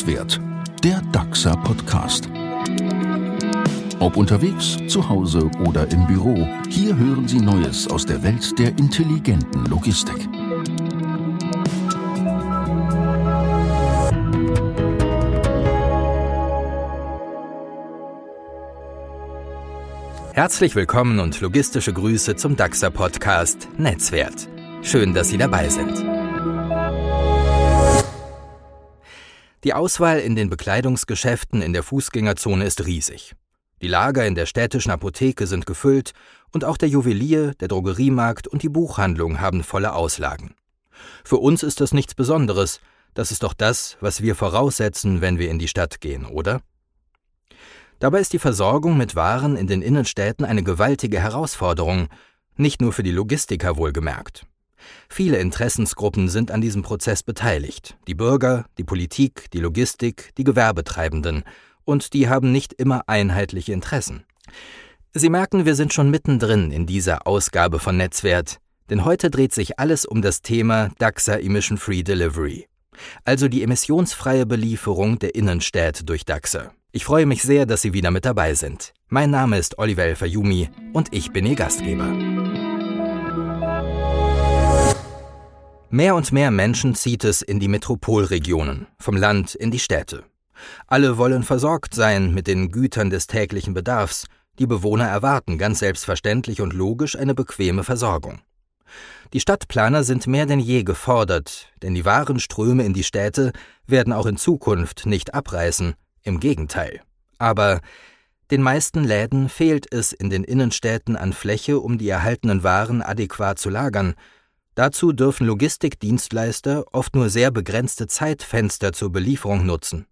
Netzwert, der DAXA Podcast. Ob unterwegs, zu Hause oder im Büro, hier hören Sie Neues aus der Welt der intelligenten Logistik. Herzlich willkommen und logistische Grüße zum DAXA Podcast Netzwert. Schön, dass Sie dabei sind. Die Auswahl in den Bekleidungsgeschäften in der Fußgängerzone ist riesig. Die Lager in der städtischen Apotheke sind gefüllt und auch der Juwelier, der Drogeriemarkt und die Buchhandlung haben volle Auslagen. Für uns ist das nichts Besonderes, das ist doch das, was wir voraussetzen, wenn wir in die Stadt gehen, oder? Dabei ist die Versorgung mit Waren in den Innenstädten eine gewaltige Herausforderung, nicht nur für die Logistiker wohlgemerkt. Viele Interessensgruppen sind an diesem Prozess beteiligt. Die Bürger, die Politik, die Logistik, die Gewerbetreibenden. Und die haben nicht immer einheitliche Interessen. Sie merken, wir sind schon mittendrin in dieser Ausgabe von Netzwert, denn heute dreht sich alles um das Thema DAXA Emission Free Delivery, also die emissionsfreie Belieferung der Innenstädte durch DAXA. Ich freue mich sehr, dass Sie wieder mit dabei sind. Mein Name ist Oliver Elfayumi und ich bin Ihr Gastgeber. Mehr und mehr Menschen zieht es in die Metropolregionen, vom Land in die Städte. Alle wollen versorgt sein mit den Gütern des täglichen Bedarfs, die Bewohner erwarten ganz selbstverständlich und logisch eine bequeme Versorgung. Die Stadtplaner sind mehr denn je gefordert, denn die wahren Ströme in die Städte werden auch in Zukunft nicht abreißen, im Gegenteil. Aber den meisten Läden fehlt es in den Innenstädten an Fläche, um die erhaltenen Waren adäquat zu lagern, Dazu dürfen Logistikdienstleister oft nur sehr begrenzte Zeitfenster zur Belieferung nutzen.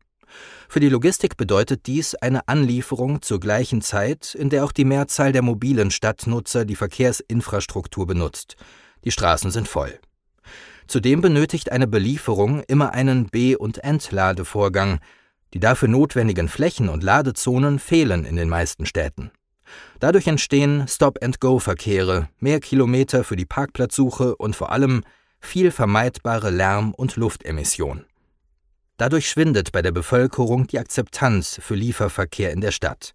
Für die Logistik bedeutet dies eine Anlieferung zur gleichen Zeit, in der auch die Mehrzahl der mobilen Stadtnutzer die Verkehrsinfrastruktur benutzt. Die Straßen sind voll. Zudem benötigt eine Belieferung immer einen B- und Entladevorgang. Die dafür notwendigen Flächen und Ladezonen fehlen in den meisten Städten. Dadurch entstehen Stop-and-Go-Verkehre, mehr Kilometer für die Parkplatzsuche und vor allem viel vermeidbare Lärm- und Luftemission. Dadurch schwindet bei der Bevölkerung die Akzeptanz für Lieferverkehr in der Stadt.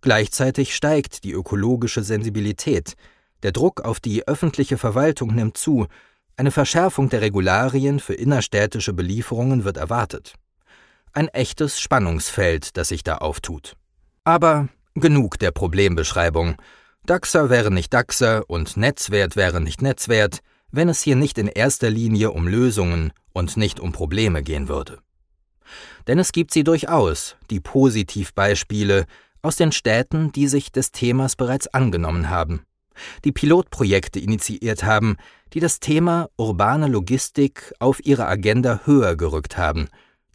Gleichzeitig steigt die ökologische Sensibilität. Der Druck auf die öffentliche Verwaltung nimmt zu. Eine Verschärfung der Regularien für innerstädtische Belieferungen wird erwartet. Ein echtes Spannungsfeld, das sich da auftut. Aber Genug der Problembeschreibung. DAXer wäre nicht DAXer und Netzwert wäre nicht Netzwert, wenn es hier nicht in erster Linie um Lösungen und nicht um Probleme gehen würde. Denn es gibt sie durchaus, die Positivbeispiele aus den Städten, die sich des Themas bereits angenommen haben, die Pilotprojekte initiiert haben, die das Thema urbane Logistik auf ihre Agenda höher gerückt haben,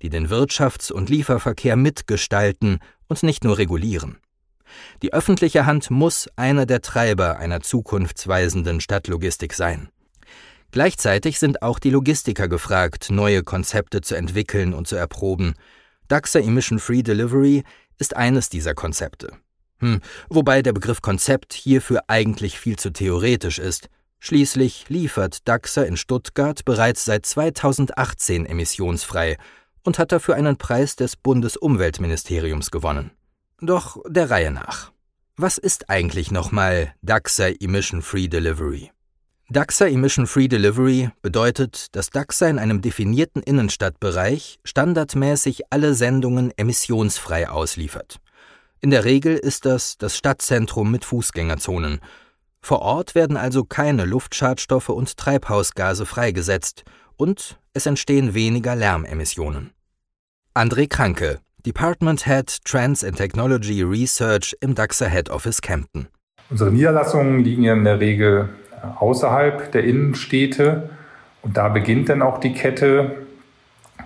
die den Wirtschafts- und Lieferverkehr mitgestalten und nicht nur regulieren. Die öffentliche Hand muss einer der Treiber einer zukunftsweisenden Stadtlogistik sein. Gleichzeitig sind auch die Logistiker gefragt, neue Konzepte zu entwickeln und zu erproben. DAXA Emission Free Delivery ist eines dieser Konzepte. Hm, wobei der Begriff Konzept hierfür eigentlich viel zu theoretisch ist. Schließlich liefert DAXA in Stuttgart bereits seit 2018 emissionsfrei und hat dafür einen Preis des Bundesumweltministeriums gewonnen. Doch der Reihe nach. Was ist eigentlich nochmal DAXA Emission Free Delivery? DAXA Emission Free Delivery bedeutet, dass DAXA in einem definierten Innenstadtbereich standardmäßig alle Sendungen emissionsfrei ausliefert. In der Regel ist das das Stadtzentrum mit Fußgängerzonen. Vor Ort werden also keine Luftschadstoffe und Treibhausgase freigesetzt und es entstehen weniger Lärmemissionen. André Kranke, Department Head Trends and Technology Research im DAXA Head Office Kempten. Unsere Niederlassungen liegen ja in der Regel äh, außerhalb der Innenstädte und da beginnt dann auch die Kette.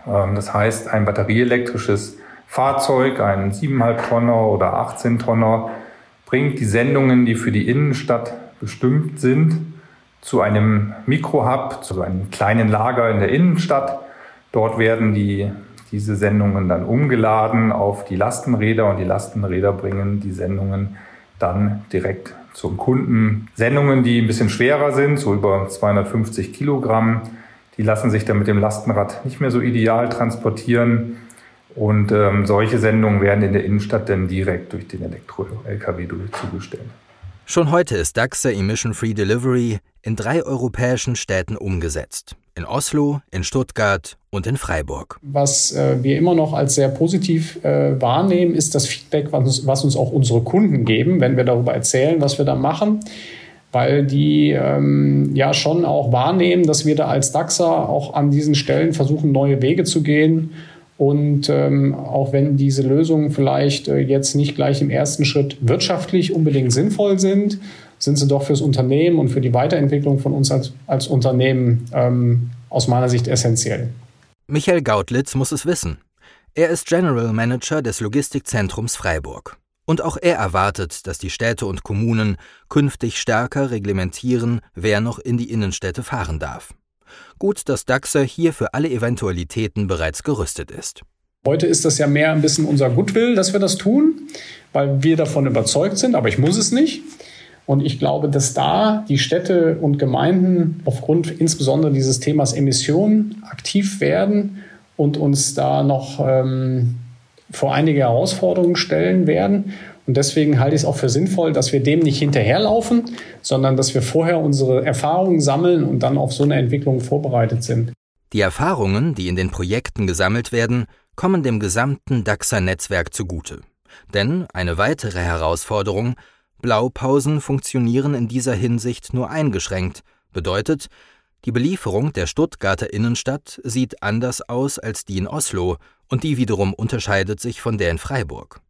Ähm, das heißt, ein batterieelektrisches Fahrzeug, ein 7,5 Tonner oder 18 Tonner, bringt die Sendungen, die für die Innenstadt bestimmt sind, zu einem Mikrohub, zu einem kleinen Lager in der Innenstadt. Dort werden die diese Sendungen dann umgeladen auf die Lastenräder und die Lastenräder bringen die Sendungen dann direkt zum Kunden. Sendungen, die ein bisschen schwerer sind, so über 250 Kilogramm, die lassen sich dann mit dem Lastenrad nicht mehr so ideal transportieren. Und ähm, solche Sendungen werden in der Innenstadt dann direkt durch den Elektro-Lkw zugestellt. Schon heute ist DAXA Emission Free Delivery in drei europäischen Städten umgesetzt. In Oslo, in Stuttgart und in Freiburg. Was äh, wir immer noch als sehr positiv äh, wahrnehmen, ist das Feedback, was uns, was uns, auch unsere Kunden geben, wenn wir darüber erzählen, was wir da machen. Weil die ähm, ja schon auch wahrnehmen, dass wir da als DAXA auch an diesen Stellen versuchen, neue Wege zu gehen und ähm, auch wenn diese Lösungen vielleicht äh, jetzt nicht gleich im ersten Schritt wirtschaftlich unbedingt sinnvoll sind, sind sie doch fürs Unternehmen und für die Weiterentwicklung von uns als, als Unternehmen ähm, aus meiner Sicht essentiell. Michael Gautlitz muss es wissen. Er ist General Manager des Logistikzentrums Freiburg. Und auch er erwartet, dass die Städte und Kommunen künftig stärker reglementieren, wer noch in die Innenstädte fahren darf. Gut, dass DAXA hier für alle Eventualitäten bereits gerüstet ist. Heute ist das ja mehr ein bisschen unser Goodwill, dass wir das tun, weil wir davon überzeugt sind, aber ich muss es nicht. Und ich glaube, dass da die Städte und Gemeinden aufgrund insbesondere dieses Themas Emissionen aktiv werden und uns da noch ähm, vor einige Herausforderungen stellen werden. Und deswegen halte ich es auch für sinnvoll, dass wir dem nicht hinterherlaufen, sondern dass wir vorher unsere Erfahrungen sammeln und dann auf so eine Entwicklung vorbereitet sind. Die Erfahrungen, die in den Projekten gesammelt werden, kommen dem gesamten DAXA-Netzwerk zugute. Denn eine weitere Herausforderung, Blaupausen funktionieren in dieser Hinsicht nur eingeschränkt, bedeutet, die Belieferung der Stuttgarter Innenstadt sieht anders aus als die in Oslo und die wiederum unterscheidet sich von der in Freiburg.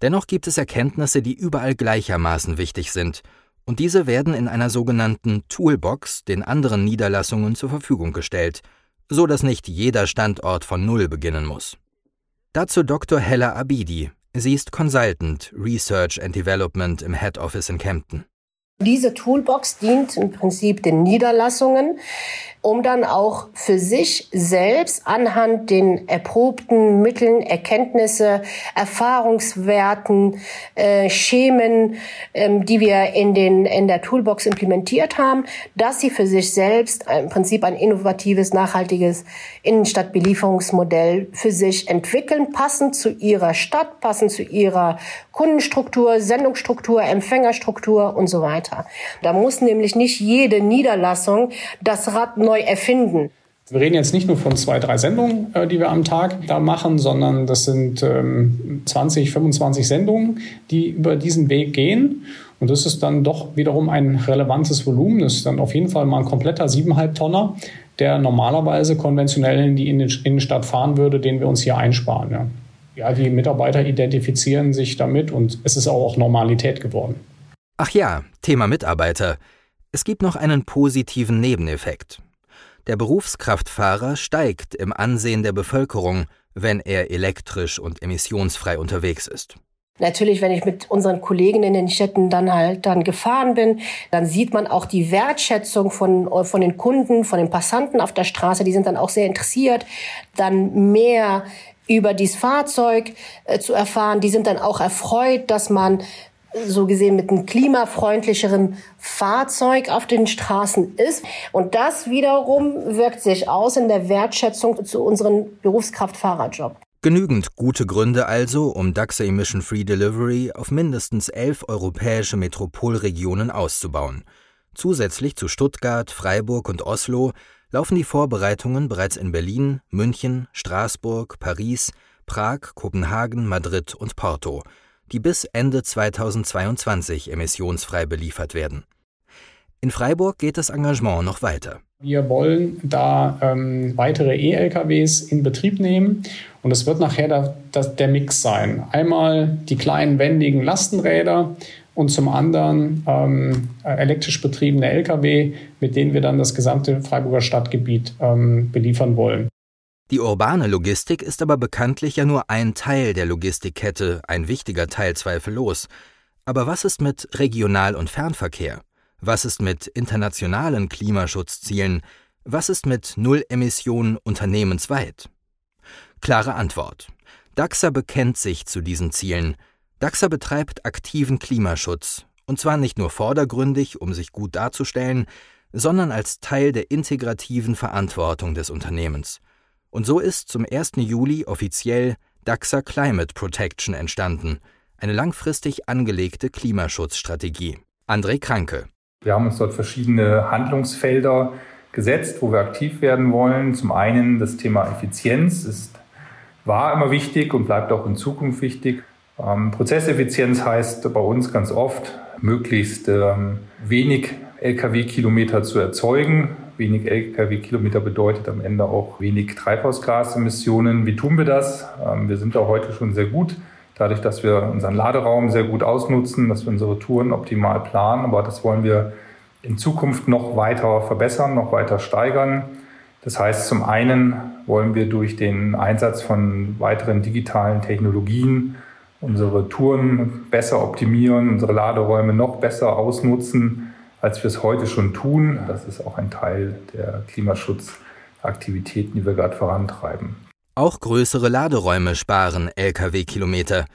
Dennoch gibt es Erkenntnisse, die überall gleichermaßen wichtig sind, und diese werden in einer sogenannten Toolbox den anderen Niederlassungen zur Verfügung gestellt, so dass nicht jeder Standort von Null beginnen muss. Dazu Dr. Hella Abidi. Sie ist Consultant Research and Development im Head Office in Kempten. Diese Toolbox dient im Prinzip den Niederlassungen, um dann auch für sich selbst anhand den erprobten Mitteln, Erkenntnisse, Erfahrungswerten, äh, Schemen, ähm, die wir in, den, in der Toolbox implementiert haben, dass sie für sich selbst im Prinzip ein innovatives, nachhaltiges Innenstadtbelieferungsmodell für sich entwickeln, passend zu ihrer Stadt, passend zu ihrer Kundenstruktur, Sendungsstruktur, Empfängerstruktur und so weiter. Da muss nämlich nicht jede Niederlassung das Rad neu erfinden. Wir reden jetzt nicht nur von zwei, drei Sendungen, äh, die wir am Tag da machen, sondern das sind ähm, 20, 25 Sendungen, die über diesen Weg gehen. Und das ist dann doch wiederum ein relevantes Volumen. Das ist dann auf jeden Fall mal ein kompletter 7,5 Tonner, der normalerweise konventionell in die Innenstadt fahren würde, den wir uns hier einsparen. Ja, die Mitarbeiter identifizieren sich damit und es ist auch Normalität geworden. Ach ja, Thema Mitarbeiter. Es gibt noch einen positiven Nebeneffekt. Der Berufskraftfahrer steigt im Ansehen der Bevölkerung, wenn er elektrisch und emissionsfrei unterwegs ist. Natürlich, wenn ich mit unseren Kollegen in den Städten dann halt dann gefahren bin, dann sieht man auch die Wertschätzung von, von den Kunden, von den Passanten auf der Straße. Die sind dann auch sehr interessiert, dann mehr über dieses Fahrzeug äh, zu erfahren. Die sind dann auch erfreut, dass man so gesehen mit einem klimafreundlicheren Fahrzeug auf den Straßen ist. Und das wiederum wirkt sich aus in der Wertschätzung zu unserem Berufskraftfahrerjob. Genügend gute Gründe also, um DAXA Emission Free Delivery auf mindestens elf europäische Metropolregionen auszubauen. Zusätzlich zu Stuttgart, Freiburg und Oslo laufen die Vorbereitungen bereits in Berlin, München, Straßburg, Paris, Prag, Kopenhagen, Madrid und Porto – die bis Ende 2022 emissionsfrei beliefert werden. In Freiburg geht das Engagement noch weiter. Wir wollen da ähm, weitere E-LKWs in Betrieb nehmen und es wird nachher da, da, der Mix sein. Einmal die kleinen wendigen Lastenräder und zum anderen ähm, elektrisch betriebene Lkw, mit denen wir dann das gesamte Freiburger Stadtgebiet ähm, beliefern wollen. Die urbane Logistik ist aber bekanntlich ja nur ein Teil der Logistikkette, ein wichtiger Teil zweifellos. Aber was ist mit Regional- und Fernverkehr? Was ist mit internationalen Klimaschutzzielen? Was ist mit Nullemissionen unternehmensweit? Klare Antwort. DAXA bekennt sich zu diesen Zielen. DAXA betreibt aktiven Klimaschutz, und zwar nicht nur vordergründig, um sich gut darzustellen, sondern als Teil der integrativen Verantwortung des Unternehmens. Und so ist zum 1. Juli offiziell DAXA Climate Protection entstanden, eine langfristig angelegte Klimaschutzstrategie. André Kranke. Wir haben uns dort verschiedene Handlungsfelder gesetzt, wo wir aktiv werden wollen. Zum einen das Thema Effizienz ist, war immer wichtig und bleibt auch in Zukunft wichtig. Ähm, Prozesseffizienz heißt bei uns ganz oft, möglichst ähm, wenig Lkw-Kilometer zu erzeugen. Wenig Lkw-Kilometer bedeutet am Ende auch wenig Treibhausgasemissionen. Wie tun wir das? Ähm, wir sind da heute schon sehr gut, dadurch, dass wir unseren Laderaum sehr gut ausnutzen, dass wir unsere Touren optimal planen. Aber das wollen wir in Zukunft noch weiter verbessern, noch weiter steigern. Das heißt, zum einen wollen wir durch den Einsatz von weiteren digitalen Technologien unsere Touren besser optimieren, unsere Laderäume noch besser ausnutzen, als wir es heute schon tun. Das ist auch ein Teil der Klimaschutzaktivitäten, die wir gerade vorantreiben. Auch größere Laderäume sparen Lkw-Kilometer.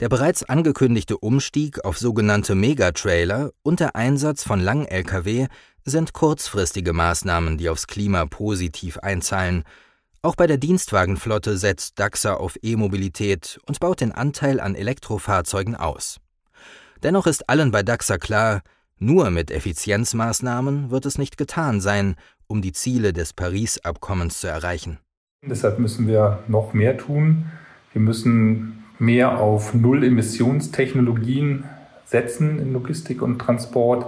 Der bereits angekündigte Umstieg auf sogenannte Megatrailer und der Einsatz von Lang-Lkw sind kurzfristige Maßnahmen, die aufs Klima positiv einzahlen. Auch bei der Dienstwagenflotte setzt DAXA auf E-Mobilität und baut den Anteil an Elektrofahrzeugen aus. Dennoch ist allen bei DAXA klar, nur mit Effizienzmaßnahmen wird es nicht getan sein, um die Ziele des Paris-Abkommens zu erreichen. Deshalb müssen wir noch mehr tun. Wir müssen mehr auf Null-Emissionstechnologien setzen in Logistik und Transport.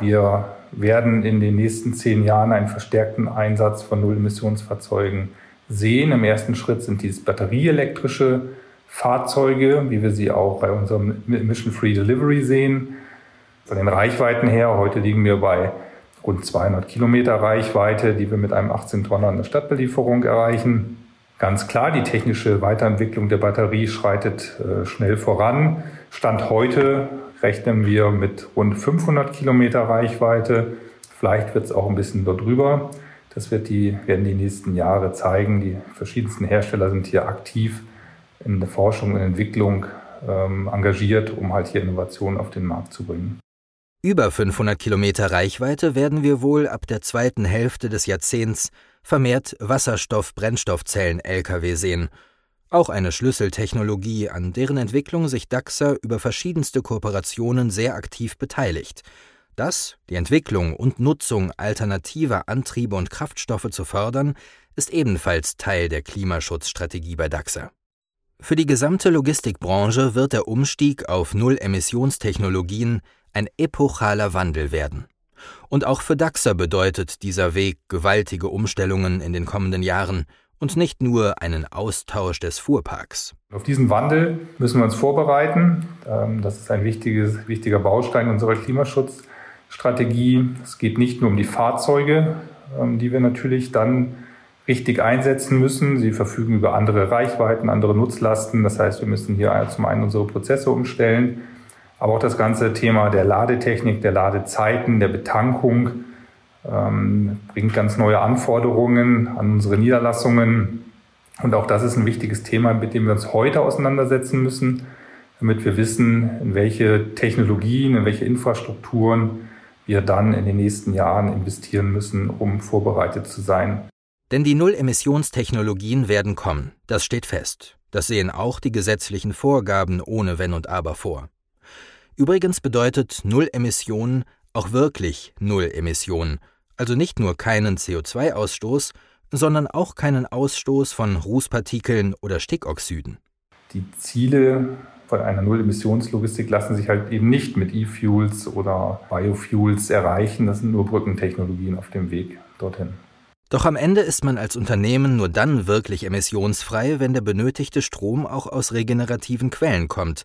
Wir werden in den nächsten zehn Jahren einen verstärkten Einsatz von Null-Emissionsfahrzeugen sehen. Im ersten Schritt sind dies batterieelektrische Fahrzeuge, wie wir sie auch bei unserem Emission Free Delivery sehen. Von den Reichweiten her, heute liegen wir bei rund 200 Kilometer Reichweite, die wir mit einem 18 Tonner in der Stadtbelieferung erreichen. Ganz klar, die technische Weiterentwicklung der Batterie schreitet äh, schnell voran. Stand heute rechnen wir mit rund 500 Kilometer Reichweite. Vielleicht wird es auch ein bisschen darüber. Das wird die, werden die nächsten Jahre zeigen. Die verschiedensten Hersteller sind hier aktiv in der Forschung und Entwicklung ähm, engagiert, um halt hier Innovationen auf den Markt zu bringen. Über 500 Kilometer Reichweite werden wir wohl ab der zweiten Hälfte des Jahrzehnts vermehrt Wasserstoff-Brennstoffzellen-Lkw sehen – auch eine Schlüsseltechnologie, an deren Entwicklung sich DAXA über verschiedenste Kooperationen sehr aktiv beteiligt. Das, die Entwicklung und Nutzung alternativer Antriebe und Kraftstoffe zu fördern, ist ebenfalls Teil der Klimaschutzstrategie bei DAXA. Für die gesamte Logistikbranche wird der Umstieg auf Null-Emissionstechnologien ein epochaler Wandel werden. Und auch für DAXA bedeutet dieser Weg gewaltige Umstellungen in den kommenden Jahren – und nicht nur einen Austausch des Fuhrparks. Auf diesen Wandel müssen wir uns vorbereiten. Ähm, das ist ein wichtiger Baustein unserer Klimaschutzstrategie. Es geht nicht nur um die Fahrzeuge, ähm, die wir natürlich dann richtig einsetzen müssen. Sie verfügen über andere Reichweiten, andere Nutzlasten. Das heißt, wir müssen hier zum einen unsere Prozesse umstellen, aber auch das ganze Thema der Ladetechnik, der Ladezeiten, der Betankung ähm, bringt ganz neue Anforderungen an unsere Niederlassungen. Und auch das ist ein wichtiges Thema, mit dem wir uns heute auseinandersetzen müssen, damit wir wissen, in welche Technologien, in welche Infrastrukturen wir dann in den nächsten Jahren investieren müssen, um vorbereitet zu sein. Denn die Null-Emissionstechnologien werden kommen, das steht fest. Das sehen auch die gesetzlichen Vorgaben ohne Wenn und Aber vor. Übrigens bedeutet Null Emissionen auch wirklich Null Emissionen also nicht nur keinen CO2-Ausstoß, sondern auch keinen Ausstoß von Rußpartikeln oder Stickoxiden. Die Ziele von einer Null-Emissionslogistik lassen sich halt eben nicht mit E-Fuels oder Biofuels erreichen. Das sind nur Brückentechnologien auf dem Weg dorthin. Doch am Ende ist man als Unternehmen nur dann wirklich emissionsfrei, wenn der benötigte Strom auch aus regenerativen Quellen kommt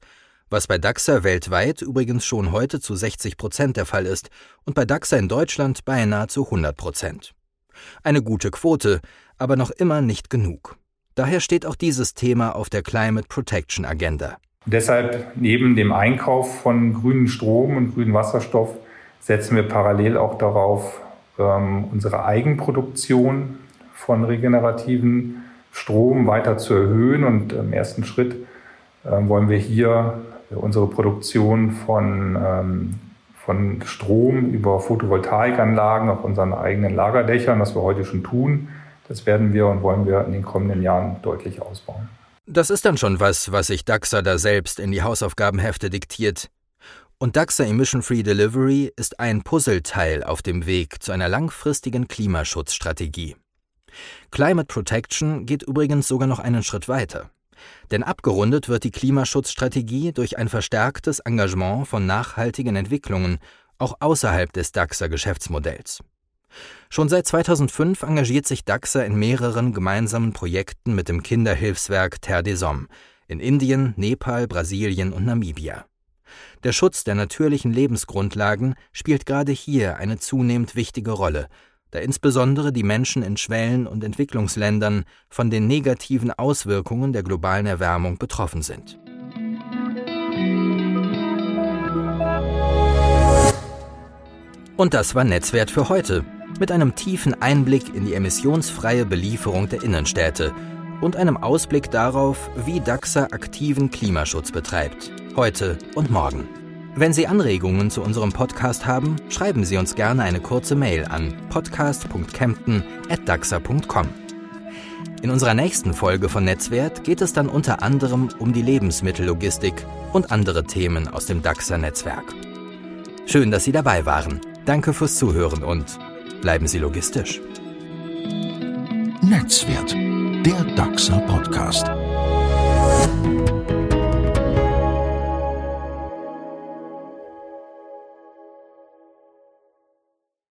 was bei DAXA weltweit übrigens schon heute zu 60 Prozent der Fall ist und bei DAXA in Deutschland beinahe zu 100 Prozent. Eine gute Quote, aber noch immer nicht genug. Daher steht auch dieses Thema auf der Climate Protection Agenda. Deshalb neben dem Einkauf von grünem Strom und grünem Wasserstoff setzen wir parallel auch darauf, ähm, unsere Eigenproduktion von regenerativen Strom weiter zu erhöhen. Und im ersten Schritt ähm, wollen wir hier unsere Produktion von, ähm, von Strom über Photovoltaikanlagen auf unseren eigenen Lagerdächern, was wir heute schon tun, das werden wir und wollen wir in den kommenden Jahren deutlich ausbauen. Das ist dann schon was, was sich DAXA da selbst in die Hausaufgabenhefte diktiert. Und DAXA Emission Free Delivery ist ein Puzzleteil auf dem Weg zu einer langfristigen Klimaschutzstrategie. Climate Protection geht übrigens sogar noch einen Schritt weiter. Denn abgerundet wird die Klimaschutzstrategie durch ein verstärktes Engagement von nachhaltigen Entwicklungen, auch außerhalb des DAXA-Geschäftsmodells. Schon seit 2005 engagiert sich DAXA in mehreren gemeinsamen Projekten mit dem Kinderhilfswerk Terre des Hommes in Indien, Nepal, Brasilien und Namibia. Der Schutz der natürlichen Lebensgrundlagen spielt gerade hier eine zunehmend wichtige Rolle, da insbesondere die Menschen in Schwellen- und Entwicklungsländern von den negativen Auswirkungen der globalen Erwärmung betroffen sind. Und das war Netzwert für heute, mit einem tiefen Einblick in die emissionsfreie Belieferung der Innenstädte und einem Ausblick darauf, wie DAXA aktiven Klimaschutz betreibt, heute und morgen. Wenn Sie Anregungen zu unserem Podcast haben, schreiben Sie uns gerne eine kurze Mail an podcast.kempten.daxa.com. In unserer nächsten Folge von Netzwert geht es dann unter anderem um die Lebensmittellogistik und andere Themen aus dem DAXA-Netzwerk. Schön, dass Sie dabei waren. Danke fürs Zuhören und bleiben Sie logistisch. Netzwert, der DAXA Podcast.